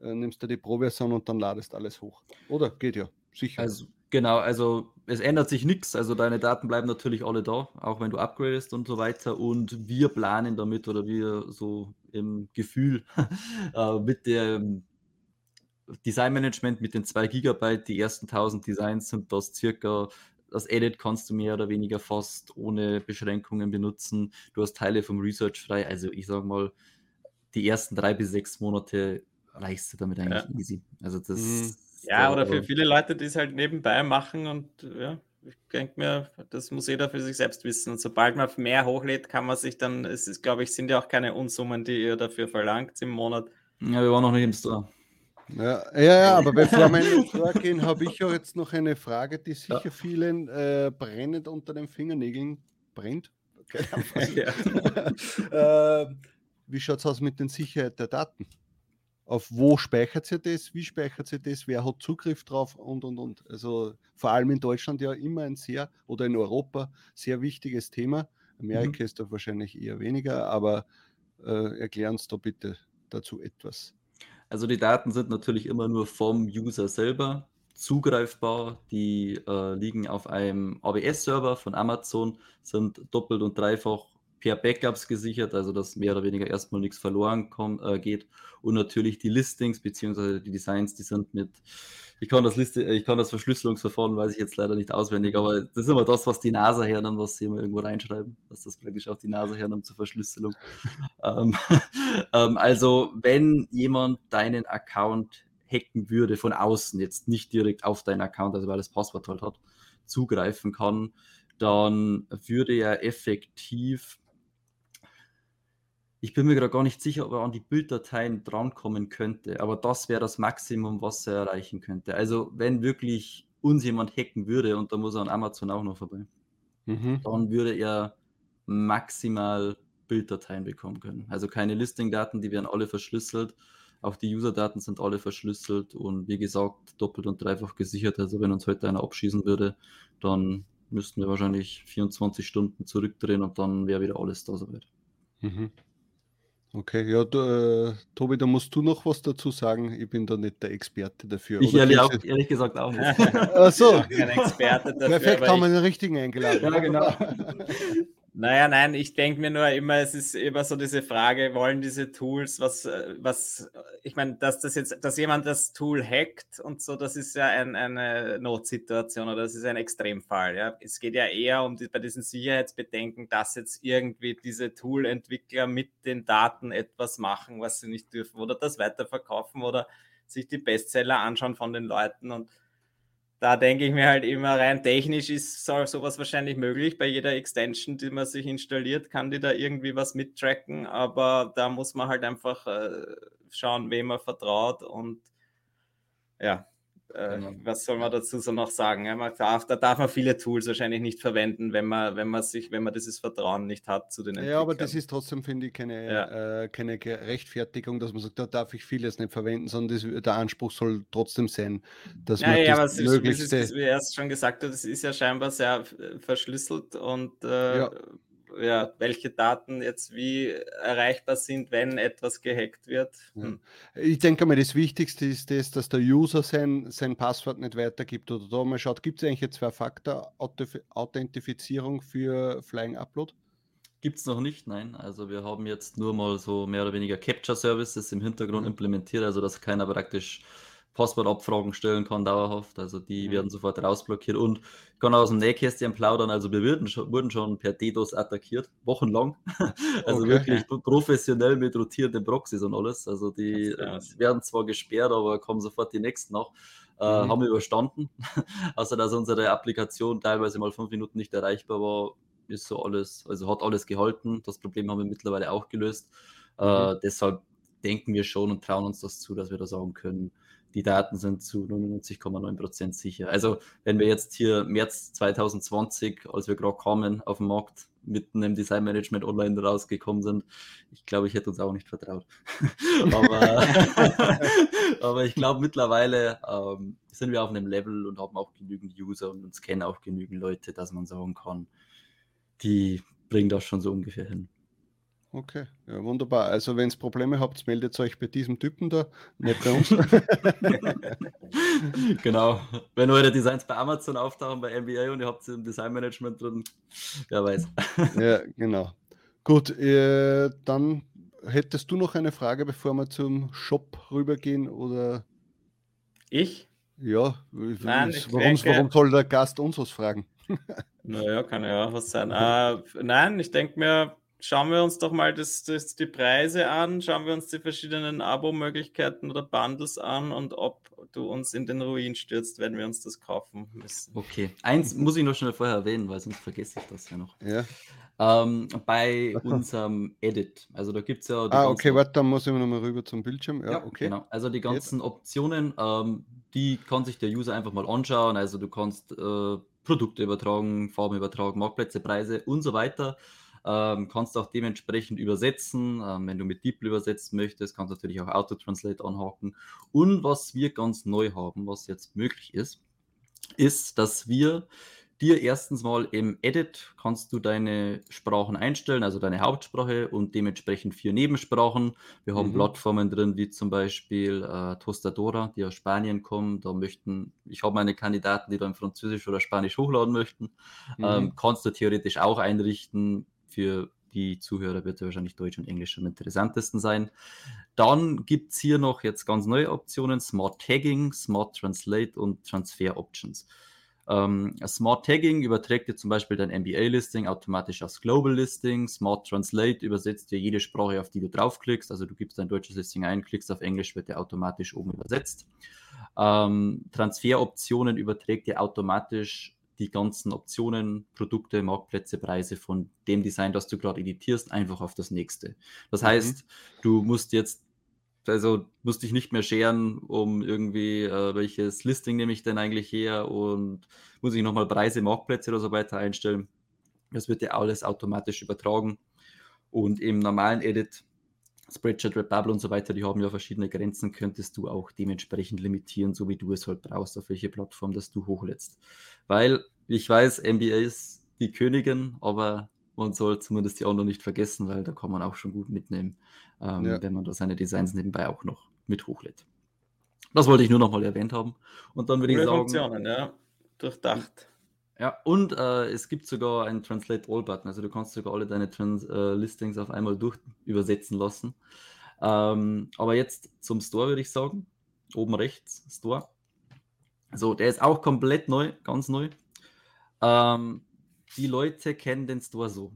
äh, nimmst du die Pro-Version und dann ladest alles hoch. Oder? Geht ja, sicher. Also, genau, also es ändert sich nichts. Also deine Daten bleiben natürlich alle da, auch wenn du upgradest und so weiter. Und wir planen damit oder wir so im Gefühl äh, mit dem Designmanagement mit den 2 Gigabyte, die ersten 1000 Designs sind das circa das Edit kannst du mehr oder weniger fast ohne Beschränkungen benutzen. Du hast Teile vom Research frei. Also ich sage mal, die ersten drei bis sechs Monate reichst du damit eigentlich ja. easy. Also das. Mhm. Ja, oder für viele Leute, die es halt nebenbei machen und ja, ich denke mir, das muss jeder für sich selbst wissen. Und sobald man mehr hochlädt, kann man sich dann, es ist, glaube ich, sind ja auch keine Unsummen, die ihr dafür verlangt im Monat. Ja, wir waren noch nicht im Store. Ja, ja, ja, aber bevor wir in vorgehen, habe ich ja jetzt noch eine Frage, die sicher ja. vielen äh, brennend unter den Fingernägeln brennt. Okay. äh, wie schaut es aus mit der Sicherheit der Daten? Auf wo speichert sie das? Wie speichert sie das? Wer hat Zugriff drauf? Und, und, und. Also vor allem in Deutschland ja immer ein sehr, oder in Europa, sehr wichtiges Thema. Amerika mhm. ist da wahrscheinlich eher weniger, aber äh, erklären uns da bitte dazu etwas. Also die Daten sind natürlich immer nur vom User selber zugreifbar. Die äh, liegen auf einem AWS-Server von Amazon, sind doppelt und dreifach per Backups gesichert, also dass mehr oder weniger erstmal nichts verloren kommt, äh, geht. Und natürlich die Listings bzw. die Designs, die sind mit, ich kann das Liste, ich kann das Verschlüsselungsverfahren, weiß ich jetzt leider nicht auswendig, aber das ist immer das, was die NASA hernimmt, was sie immer irgendwo reinschreiben, dass das praktisch auch die NASA hernimmt zur Verschlüsselung. ähm, ähm, also wenn jemand deinen Account hacken würde von außen, jetzt nicht direkt auf deinen Account, also weil das Passwort halt hat, zugreifen kann, dann würde er effektiv ich bin mir gerade gar nicht sicher, ob er an die Bilddateien drankommen könnte, aber das wäre das Maximum, was er erreichen könnte. Also, wenn wirklich uns jemand hacken würde, und da muss er an Amazon auch noch vorbei, mhm. dann würde er maximal Bilddateien bekommen können. Also keine Listing-Daten, die werden alle verschlüsselt. Auch die User-Daten sind alle verschlüsselt und wie gesagt, doppelt und dreifach gesichert. Also wenn uns heute einer abschießen würde, dann müssten wir wahrscheinlich 24 Stunden zurückdrehen und dann wäre wieder alles da soweit. Mhm. Okay, ja, du, äh, Tobi, da musst du noch was dazu sagen. Ich bin da nicht der Experte dafür. Ich ehrlich, auch, ehrlich, gesagt auch nicht. Ach so. Kein Experte dafür. Perfekt, haben wir den richtigen eingeladen. Ja, genau. Naja, nein, ich denke mir nur immer, es ist immer so diese Frage, wollen diese Tools, was, äh, was, ich meine, dass das jetzt, dass jemand das Tool hackt und so, das ist ja ein, eine Notsituation oder das ist ein Extremfall. Ja. Es geht ja eher um die, bei diesen Sicherheitsbedenken, dass jetzt irgendwie diese Tool-Entwickler mit den Daten etwas machen, was sie nicht dürfen oder das weiterverkaufen oder sich die Bestseller anschauen von den Leuten und da denke ich mir halt immer rein technisch ist sowas wahrscheinlich möglich. Bei jeder Extension, die man sich installiert, kann die da irgendwie was mittracken, aber da muss man halt einfach äh, schauen, wem man vertraut und ja, äh, genau. was soll man dazu so noch sagen? Ja, man darf, da darf man viele Tools wahrscheinlich nicht verwenden, wenn man, wenn man sich, wenn man dieses Vertrauen nicht hat zu den. Ja, aber das ist trotzdem, finde ich, keine, ja. äh, keine Rechtfertigung, dass man sagt, da darf ich vieles nicht verwenden, sondern das, der Anspruch soll trotzdem sein, dass ja, man ja, das aber möglichste... Ist, wie erst schon gesagt hat, es ist ja scheinbar sehr verschlüsselt und äh, ja welche Daten jetzt wie erreichbar sind, wenn etwas gehackt wird. Hm. Ich denke mal, das Wichtigste ist das, dass der User sein, sein Passwort nicht weitergibt oder da mal schaut, gibt es eigentlich Zwei-Faktor-Authentifizierung für Flying Upload? Gibt es noch nicht, nein. Also wir haben jetzt nur mal so mehr oder weniger Capture-Services im Hintergrund mhm. implementiert, also dass keiner praktisch Passwortabfragen stellen kann, dauerhaft. Also die mhm. werden sofort rausblockiert. Und ich kann aus dem Nähkästchen plaudern, also wir wurden schon, wurden schon per DDoS attackiert, wochenlang. also okay. wirklich professionell mit rotierenden Proxys und alles. Also die äh, werden zwar gesperrt, aber kommen sofort die nächsten nach. Äh, mhm. Haben wir überstanden. also dass unsere Applikation teilweise mal fünf Minuten nicht erreichbar war, ist so alles, also hat alles gehalten. Das Problem haben wir mittlerweile auch gelöst. Äh, mhm. Äh, deshalb denken wir schon und trauen uns das zu, dass wir da sagen können, die Daten sind zu 99,9% sicher. Also wenn wir jetzt hier März 2020, als wir gerade kamen, auf dem Markt mitten im Design Management online rausgekommen sind, ich glaube, ich hätte uns auch nicht vertraut. aber, aber ich glaube, mittlerweile ähm, sind wir auf einem Level und haben auch genügend User und uns kennen auch genügend Leute, dass man sagen kann, die bringen das schon so ungefähr hin. Okay, ja, wunderbar. Also, wenn ihr Probleme habt, meldet euch bei diesem Typen da, nicht bei uns. genau. Wenn eure Designs bei Amazon auftauchen, bei MBA und ihr habt sie im Designmanagement drin, wer weiß. ja, genau. Gut, äh, dann hättest du noch eine Frage, bevor wir zum Shop rübergehen oder? Ich? Ja, Nein, ich warum, denke, warum soll der Gast uns was fragen? naja, kann ja auch was sein. Uh, nein, ich denke mir, schauen wir uns doch mal das, das, die Preise an, schauen wir uns die verschiedenen Abo-Möglichkeiten oder Bundles an und ob du uns in den Ruin stürzt, wenn wir uns das kaufen müssen. Okay, eins muss ich noch schnell vorher erwähnen, weil sonst vergesse ich das ja noch. Ja. Ähm, bei unserem Edit, also da gibt es ja. ah, okay, warte, dann muss ich nochmal rüber zum Bildschirm. Ja, ja okay. Genau, also die ganzen Jetzt. Optionen, ähm, die kann sich der User einfach mal anschauen. Also du kannst äh, Produkte übertragen, Farben übertragen, Marktplätze, Preise und so weiter. Ähm, kannst auch dementsprechend übersetzen. Ähm, wenn du mit DeepL übersetzen möchtest, kannst du natürlich auch Auto-Translate anhaken. Und was wir ganz neu haben, was jetzt möglich ist, ist, dass wir dir erstens mal im Edit kannst du deine Sprachen einstellen, also deine Hauptsprache und dementsprechend vier Nebensprachen. Wir haben mhm. Plattformen drin, wie zum Beispiel äh, Tostadora, die aus Spanien kommen. Da möchten, ich habe meine Kandidaten, die dann Französisch oder Spanisch hochladen möchten. Mhm. Ähm, kannst du theoretisch auch einrichten. Für die Zuhörer wird wahrscheinlich Deutsch und Englisch am interessantesten sein. Dann gibt es hier noch jetzt ganz neue Optionen: Smart Tagging, Smart Translate und Transfer Options. Ähm, Smart Tagging überträgt dir zum Beispiel dein MBA-Listing automatisch aufs Global Listing. Smart Translate übersetzt dir jede Sprache, auf die du draufklickst. Also du gibst dein deutsches Listing ein, klickst auf Englisch, wird dir automatisch oben übersetzt. Ähm, Transferoptionen überträgt dir automatisch die ganzen Optionen, Produkte, Marktplätze, Preise von dem Design, das du gerade editierst, einfach auf das nächste. Das mhm. heißt, du musst jetzt, also musst dich nicht mehr scheren, um irgendwie, äh, welches Listing nehme ich denn eigentlich her und muss ich nochmal Preise, Marktplätze oder so weiter einstellen. Das wird dir alles automatisch übertragen. Und im normalen Edit Spreadshirt, Redbubble und so weiter, die haben ja verschiedene Grenzen, könntest du auch dementsprechend limitieren, so wie du es halt brauchst, auf welche Plattform das du hochlädst. Weil ich weiß, NBA ist die Königin, aber man soll zumindest die anderen nicht vergessen, weil da kann man auch schon gut mitnehmen, ähm, ja. wenn man da seine Designs nebenbei auch noch mit hochlädt. Das wollte ich nur noch mal erwähnt haben. Und dann würde ich sagen. Funktionen, ja. Durchdacht. Ja, und äh, es gibt sogar einen Translate All-Button. Also du kannst sogar alle deine Trans äh, Listings auf einmal durch übersetzen lassen. Ähm, aber jetzt zum Store würde ich sagen. Oben rechts, Store. So, der ist auch komplett neu, ganz neu. Ähm, die Leute kennen den Store so.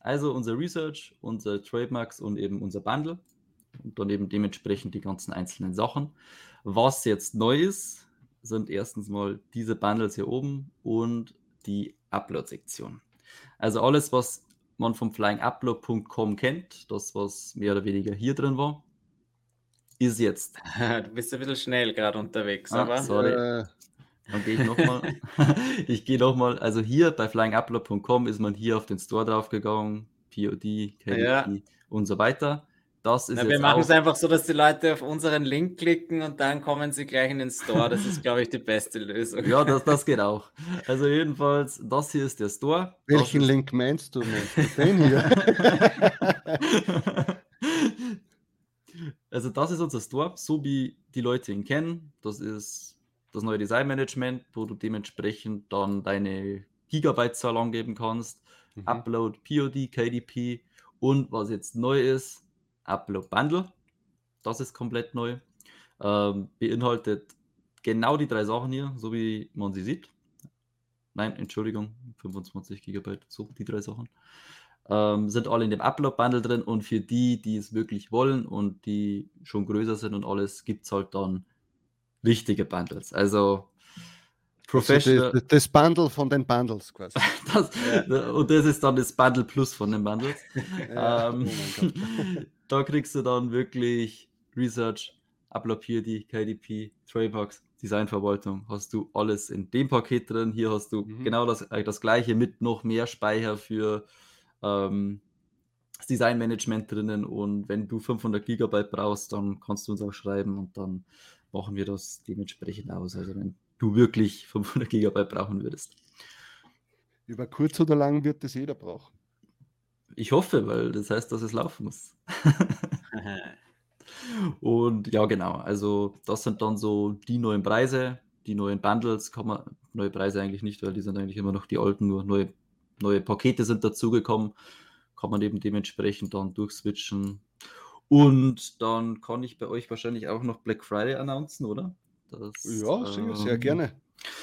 Also unser Research, unser Trademarks und eben unser Bundle. Und dann eben dementsprechend die ganzen einzelnen Sachen. Was jetzt neu ist, sind erstens mal diese Bundles hier oben und die Upload-Sektion. Also alles, was man vom flyingupload.com kennt, das, was mehr oder weniger hier drin war, ist jetzt. Du bist ein bisschen schnell gerade unterwegs, Ah, aber sorry. Äh, Dann gehe ich nochmal. ich gehe nochmal. Also hier bei flyingupload.com ist man hier auf den Store draufgegangen. POD, KDP Ja. und so weiter. Das ist Na, wir machen es einfach so, dass die Leute auf unseren Link klicken und dann kommen sie gleich in den Store. Das ist, glaube ich, die beste Lösung. Ja, das, das geht auch. Also jedenfalls, das hier ist der Store. Welchen ist- Link meinst du? Meinst du den hier? also das ist unser Store, so wie die Leute ihn kennen. Das ist das neue Designmanagement, wo du dementsprechend dann deine Gigabyte-Zahl angeben kannst. Mhm. Upload, POD, KDP und was jetzt neu ist, Upload Bundle. Das ist komplett neu. Ähm, beinhaltet genau die drei Sachen hier, so wie man sie sieht. Nein, Entschuldigung, 25 Gigabyte, so die drei Sachen. Ähm, sind alle in dem Upload-Bundle drin und für die, die es wirklich wollen und die schon größer sind und alles, gibt es halt dann richtige Bundles. Also Professional. Also das, das Bundle von den Bundles quasi. Das, Und das ist dann das Bundle Plus von den Bundles. Ja, ähm, oh. da kriegst du dann wirklich Research, POD, KDP, Trademarks, Designverwaltung. Hast du alles in dem Paket drin. Hier hast du Mhm. genau das, äh, das gleiche mit noch mehr Speicher für ähm, das Designmanagement drinnen. Und wenn du 500 Gigabyte brauchst, dann kannst du uns auch schreiben und dann machen wir das dementsprechend aus. Also wenn du wirklich 500 Gigabyte brauchen würdest. Über kurz oder lang wird das jeder brauchen. Ich hoffe, weil das heißt, dass es laufen muss. Und ja, genau. Also, das sind dann so die neuen Preise, die neuen Bundles. Kann man, neue Preise eigentlich nicht, weil die sind eigentlich immer noch die alten, nur neue, neue Pakete sind dazugekommen. Kann man eben dementsprechend dann durchswitchen. Und dann kann ich bei euch wahrscheinlich auch noch Black Friday announcen, oder? Das, Ja, sehr ähm, gerne.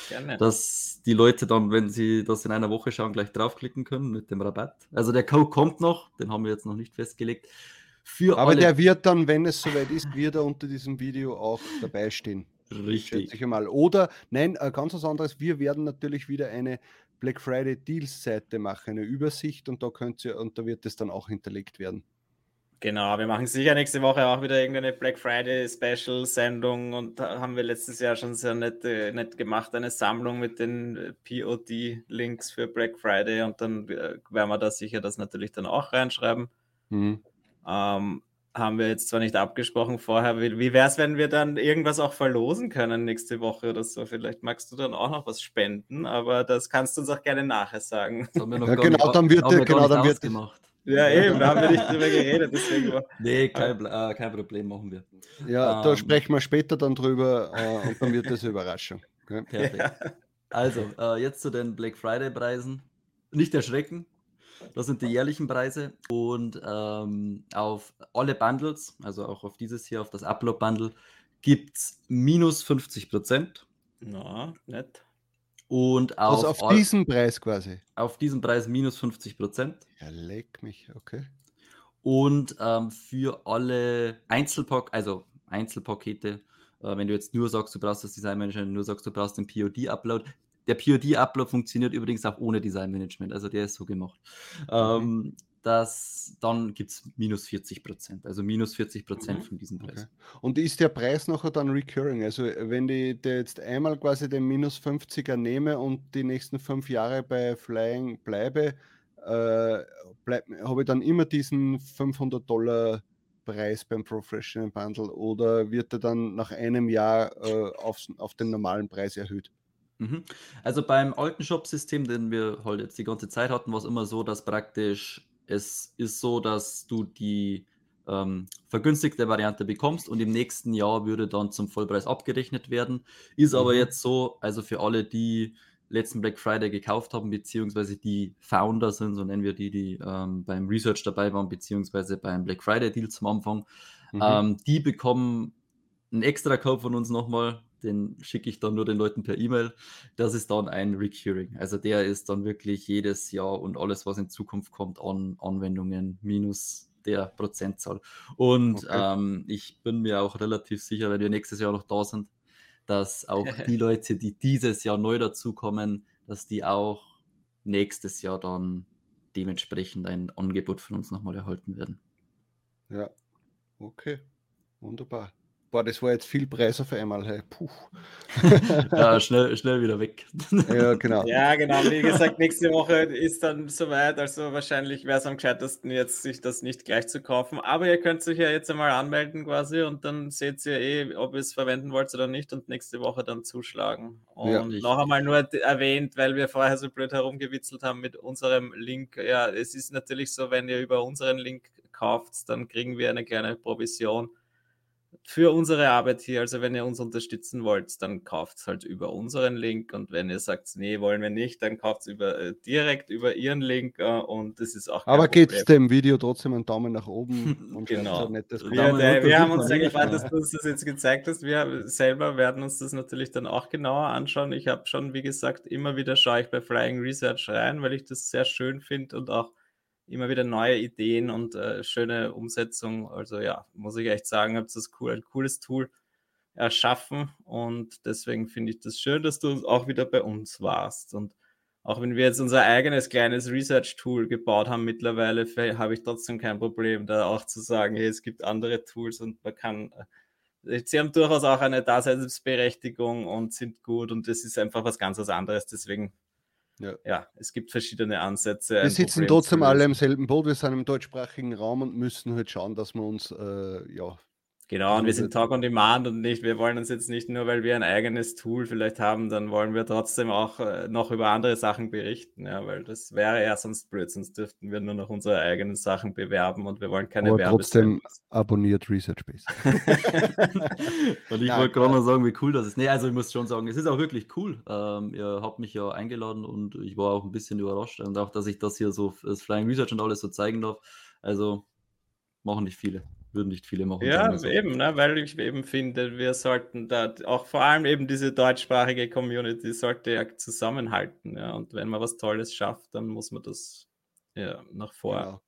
Gerne. dass die Leute dann, wenn sie das in einer Woche schauen, gleich draufklicken können mit dem Rabatt. Also der Code kommt noch, den haben wir jetzt noch nicht festgelegt. Für Aber alle der wird dann, wenn es soweit ist, wird er unter diesem Video auch dabei stehen. richtig. Ich einmal. Oder, nein, äh, ganz was anderes. Wir werden natürlich wieder eine Black Friday Deals Seite machen, eine Übersicht und da könnt ihr, und da wird es dann auch hinterlegt werden. Genau, wir machen sicher nächste Woche auch wieder irgendeine Black Friday Special Sendung und da haben wir letztes Jahr schon sehr nett, äh, nett gemacht, eine Sammlung mit den äh, POD-Links für Black Friday und dann äh, werden wir da sicher das natürlich dann auch reinschreiben. Mhm. Ähm, haben wir jetzt zwar nicht abgesprochen vorher, wie, wie wäre es, wenn wir dann irgendwas auch verlosen können nächste Woche oder so? Vielleicht magst du dann auch noch was spenden, aber das kannst du uns auch gerne nachher sagen. Ja, genau, nicht, dann wird- genau, dann wird- ausgemacht. Ja, eben, da haben wir nicht drüber geredet, deswegen war. Nee, kein, äh, kein Problem, machen wir. Ja, da Ähm. sprechen wir später dann drüber äh, und dann wird das eine Überraschung. Okay? Perfekt. Also, äh, jetzt zu den Black Friday-Preisen. Nicht erschrecken, das sind die jährlichen Preise. Und ähm, auf alle Bundles, also auch auf dieses hier, auf das Upload-Bundle, gibt es minus 50 Prozent. Na, nett. Und auf, Also auf all- diesen Preis quasi. auf diesen Preis minus 50 Prozent. Ja, leck mich, okay. Und ähm, für alle Einzelpack, also Einzelpakete, äh, wenn du jetzt nur sagst, du brauchst das Designmanagement, nur sagst, du brauchst den POD-Upload. Der POD-Upload funktioniert übrigens auch ohne Designmanagement, also der ist so gemacht. Ähm, das, dann gibt es minus 40 Prozent, also minus 40 Prozent Mhm. von diesem Preis. Okay. Und ist der Preis nachher dann recurring? Also wenn ich der jetzt einmal quasi den minus 50er nehme und die nächsten fünf Jahre bei Flying bleibe, äh, bleib, habe ich dann immer diesen 500 Dollar Preis beim Professional Bundle oder wird er dann nach einem Jahr äh, aufs, auf den normalen Preis erhöht? Mhm. Also beim alten Shop-System, den wir halt jetzt die ganze Zeit hatten, war es immer so, dass praktisch es ist so, dass du die ähm, vergünstigte Variante bekommst und im nächsten Jahr würde dann zum Vollpreis abgerechnet werden. Ist aber Mhm. jetzt so, also für alle, die letzten Black Friday gekauft haben, beziehungsweise die Founder sind, so nennen wir die, die ähm, beim Research dabei waren, beziehungsweise beim Black Friday Deal zum Anfang, Mhm. ähm, die bekommen einen extra Code von uns nochmal, den schicke ich dann nur den Leuten per E-Mail. Das ist dann ein Recurring. Also der ist dann wirklich jedes Jahr und alles, was in Zukunft kommt an Anwendungen minus der Prozentzahl. Und Okay. ähm, ich bin mir auch relativ sicher, wenn wir nächstes Jahr noch da sind, dass auch die Leute, die dieses Jahr neu dazukommen, dass die auch nächstes Jahr dann dementsprechend ein Angebot von uns nochmal erhalten werden. Ja, okay, wunderbar. Boah, das war jetzt viel Preis auf einmal. Hey. Puh. ja, schnell, schnell wieder weg. ja, genau. Ja, genau. Wie gesagt, nächste Woche ist dann soweit. Also wahrscheinlich wäre es am gescheitesten, jetzt sich das nicht gleich zu kaufen. Aber ihr könnt sich ja jetzt einmal anmelden quasi und dann seht ihr eh, ob ihr es verwenden wollt oder nicht und nächste Woche dann zuschlagen. Und ja, noch einmal nur erwähnt, weil wir vorher so blöd herumgewitzelt haben mit unserem Link. Ja, es ist natürlich so, wenn ihr über unseren Link kauft, dann kriegen wir eine kleine Provision für unsere Arbeit hier. Also wenn ihr uns unterstützen wollt, dann kauft es halt über unseren Link und wenn ihr sagt, nee, wollen wir nicht, dann kauft es über, äh, direkt über ihren Link äh, und das ist auch. Aber gebt dem Video trotzdem einen Daumen nach oben und genau. Ein nettes wir, wir, wir haben uns sehr gefreut, dass du uns das jetzt gezeigt hast. Wir selber werden uns das natürlich dann auch genauer anschauen. Ich habe schon, wie gesagt, immer wieder schaue ich bei Flying Research rein, weil ich das sehr schön finde und auch immer wieder neue Ideen und äh, schöne Umsetzung. Also ja, muss ich echt sagen, habt das cool, ein cooles Tool erschaffen und deswegen finde ich das schön, dass du auch wieder bei uns warst. Und auch wenn wir jetzt unser eigenes kleines Research-Tool gebaut haben mittlerweile, habe ich trotzdem kein Problem, da auch zu sagen, hey, es gibt andere Tools und man kann, äh, sie haben durchaus auch eine Daseinsberechtigung und sind gut und das ist einfach was ganz was anderes. Deswegen ja. ja, es gibt verschiedene Ansätze. Wir sitzen trotzdem alle im selben Boot, wir sind im deutschsprachigen Raum und müssen halt schauen, dass wir uns äh, ja, Genau, und wir sind Talk on Demand und nicht, wir wollen uns jetzt nicht nur, weil wir ein eigenes Tool vielleicht haben, dann wollen wir trotzdem auch äh, noch über andere Sachen berichten, ja, weil das wäre ja sonst blöd, sonst dürften wir nur noch unsere eigenen Sachen bewerben und wir wollen keine Aber trotzdem abonniert Researchbase. und ich wollte gerade mal sagen, wie cool das ist. Nee, also ich muss schon sagen, es ist auch wirklich cool. Ähm, ihr habt mich ja eingeladen und ich war auch ein bisschen überrascht und auch, dass ich das hier so, das Flying Research und alles so zeigen darf. Also machen nicht viele würden nicht viele machen. Ja, so. eben, ne, weil ich eben finde, wir sollten da auch vor allem eben diese deutschsprachige Community sollte ja zusammenhalten. Ja, und wenn man was Tolles schafft, dann muss man das ja, nach vor.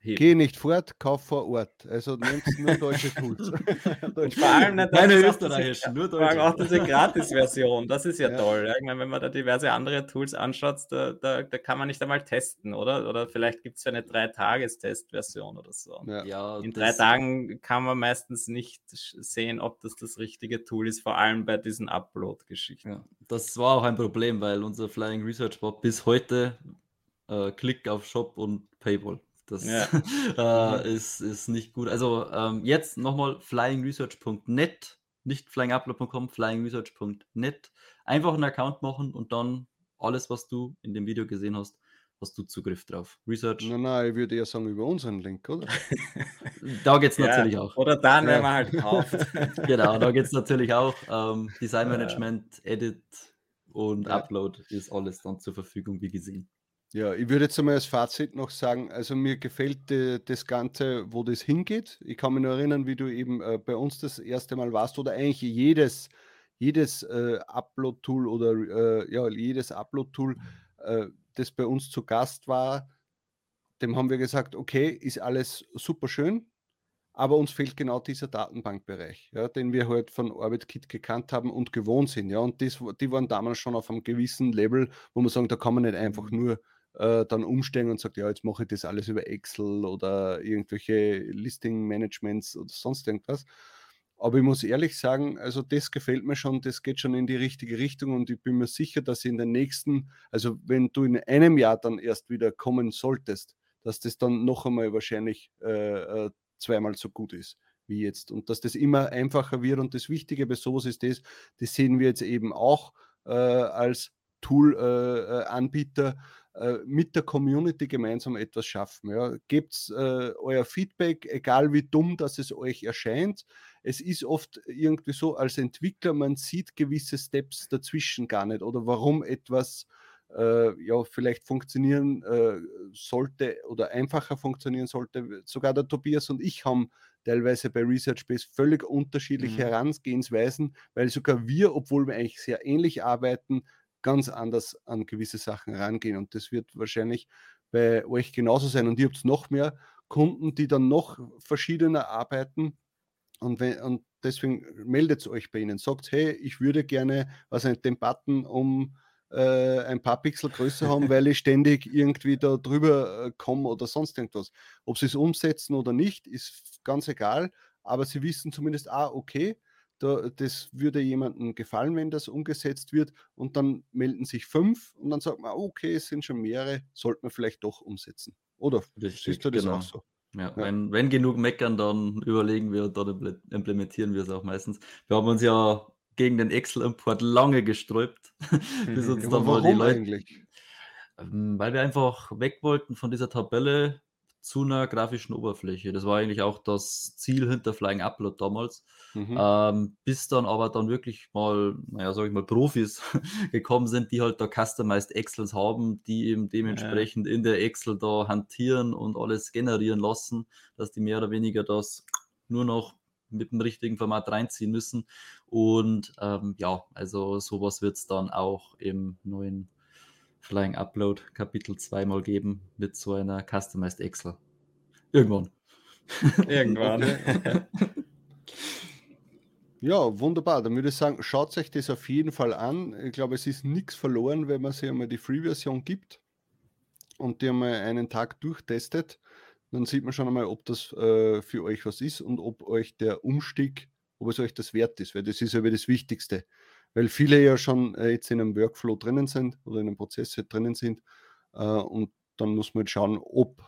Heben. Geh nicht fort, kauf vor Ort. Also nehmt nur deutsche Tools. und vor allem nicht Keine österreichischen, nur deutsche. Auch diese Gratis-Version, das ist ja, ja, toll. Ich meine, wenn man da diverse andere Tools anschaut, da, da, da kann man nicht einmal testen, oder? Oder vielleicht gibt es eine Drei-Tages-Test-Version oder so. Ja. Ja, In drei Tagen kann man meistens nicht sehen, ob das das richtige Tool ist, vor allem bei diesen Upload-Geschichten. das war auch ein Problem, weil unser Flying Research war bis heute äh, Klick auf Shop und Paywall. Das ja. äh, ist, ist nicht gut. Also ähm, jetzt nochmal flyingresearch.net, nicht flyingupload.com, flyingresearch.net. Einfach einen Account machen und dann alles, was du in dem Video gesehen hast, hast du Zugriff drauf. Research. Nein, nein, ich würde eher sagen über unseren Link, oder? da geht es natürlich ja, auch. Oder dann, ja. wenn man halt kauft. genau, da geht es natürlich auch. Ähm, Design Management, Edit und Upload ist alles dann zur Verfügung, wie gesehen. Ja, ich würde jetzt einmal als Fazit noch sagen, also mir gefällt äh, das Ganze, wo das hingeht. Ich kann mich nur erinnern, wie du eben äh, bei uns das erste Mal warst oder eigentlich jedes, jedes äh, Upload-Tool oder äh, ja, jedes Upload-Tool, äh, das bei uns zu Gast war, dem haben wir gesagt, okay, ist alles super schön, aber uns fehlt genau dieser Datenbankbereich, ja, den wir halt von OrbitKit gekannt haben und gewohnt sind. Ja, und das, die waren damals schon auf einem gewissen Level, wo man sagen, da kann man nicht einfach mhm. nur äh, dann umstellen und sagt, ja, jetzt mache ich das alles über Excel oder irgendwelche Listing-Managements oder sonst irgendwas. Aber ich muss ehrlich sagen, also das gefällt mir schon, das geht schon in die richtige Richtung und ich bin mir sicher, dass in den nächsten, also wenn du in einem Jahr dann erst wieder kommen solltest, dass das dann noch einmal wahrscheinlich äh, äh zweimal so gut ist wie jetzt und dass das immer einfacher wird und das Wichtige bei sowas ist das, das sehen wir jetzt eben auch äh, als Tool-Anbieter, äh, mit der Community gemeinsam etwas schaffen. Ja. Gebt äh, euer Feedback, egal wie dumm das es euch erscheint. Es ist oft irgendwie so, als Entwickler, man sieht gewisse Steps dazwischen gar nicht oder warum etwas äh, ja vielleicht funktionieren äh, sollte oder einfacher funktionieren sollte. Sogar der Tobias und ich haben teilweise bei ResearchBase völlig unterschiedliche mhm. Herangehensweisen, weil sogar wir, obwohl wir eigentlich sehr ähnlich arbeiten, ganz anders an gewisse Sachen rangehen. Und das wird wahrscheinlich bei euch genauso sein. Und ihr habt noch mehr Kunden, die dann noch verschiedener arbeiten. Und, wenn, und deswegen meldet euch bei ihnen. Sagt, hey, ich würde gerne also den Button um äh, ein paar Pixel größer haben, weil ich ständig irgendwie da drüber äh, komme oder sonst irgendwas. Ob sie es umsetzen oder nicht, ist ganz egal, aber sie wissen zumindest, ah, okay, da, das würde jemandem gefallen, wenn das umgesetzt wird und dann melden sich fünf und dann sagt man, okay, es sind schon mehrere, sollte man vielleicht doch umsetzen. Oder Richtig, siehst du das genau. auch so? Ja, Ja. Wenn, wenn genug meckern, dann überlegen wir und dann imple- implementieren wir es auch meistens. Wir haben uns ja gegen den Excel-Import lange gesträubt, bis uns Ja, dann mal die Leute, eigentlich? Ähm, weil wir einfach weg wollten von dieser Tabelle zu einer grafischen Oberfläche. Das war eigentlich auch das Ziel hinter Flying Upload damals. Mhm. Ähm, bis dann aber dann wirklich mal, naja, sag ich mal, Profis gekommen sind, die halt da Customized Excels haben, die eben dementsprechend in der Excel da hantieren und alles generieren lassen, dass die mehr oder weniger das nur noch mit dem richtigen Format reinziehen müssen. Und ähm, ja, also sowas wird es dann auch im neuen Flying Upload Kapitel 2 mal geben mit so einer Customized Excel. Irgendwann. Irgendwann. Ja, wunderbar. Dann würde ich sagen, schaut euch das auf jeden Fall an. Ich glaube, es ist nichts verloren, wenn man sich einmal die Free-Version gibt und die einmal einen Tag durchtestet. Dann sieht man schon einmal, ob das äh, für euch was ist und ob euch der Umstieg, ob es euch das wert ist, weil das ist aber das Wichtigste. Weil viele ja schon äh, jetzt in einem Workflow drinnen sind oder in einem Prozess halt drinnen sind äh, und dann muss man halt schauen, ob,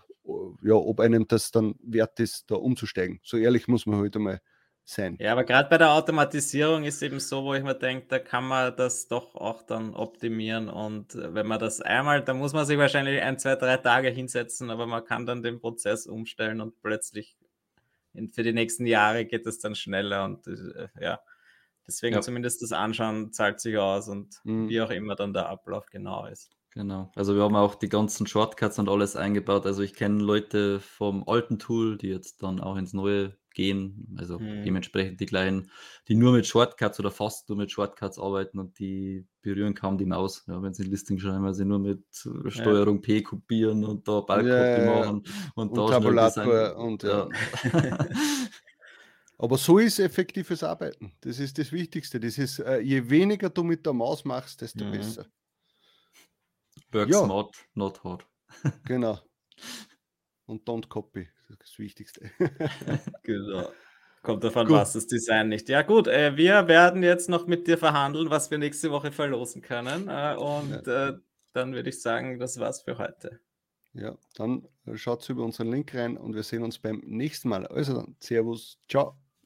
ja, ob einem das dann wert ist, da umzusteigen. So ehrlich muss man heute mal sein. Ja, aber gerade bei der Automatisierung ist eben so, wo ich mir denke, da kann man das doch auch dann optimieren. Und äh, wenn man das einmal, da muss man sich wahrscheinlich ein, zwei, drei Tage hinsetzen, aber man kann dann den Prozess umstellen und plötzlich für die nächsten Jahre geht es dann schneller. Und ja, deswegen Ja. zumindest das Anschauen zahlt sich aus und Mhm. wie auch immer dann der Ablauf genau ist. Genau. Also wir haben auch die ganzen Shortcuts und alles eingebaut. Also ich kenne Leute vom alten Tool, die jetzt dann auch ins neue gehen. Also Mhm. dementsprechend die kleinen, die nur mit Shortcuts oder fast nur mit Shortcuts arbeiten und die berühren kaum die Maus. Ja, wenn sie ein Listing schreiben, weil sie nur mit Steuerung P kopieren und da Ballcopy Ja, ja, ja. machen und, Und da Tabulator und, ja. Aber so ist effektives Arbeiten. Das ist das Wichtigste. Das ist, äh, je weniger du mit der Maus machst, desto Mhm. besser. Work Ja. smart, not hard. Genau. Und don't copy. Das ist das Wichtigste. Genau. Kommt davon, Gut. was das Design nicht. Ja, gut, äh, wir werden jetzt noch mit dir verhandeln, was wir nächste Woche verlosen können. Äh, und äh, dann würde ich sagen, das war's für heute. ja, dann äh, schaut über unseren Link rein und wir sehen uns beim nächsten Mal. Also dann, Servus, ciao,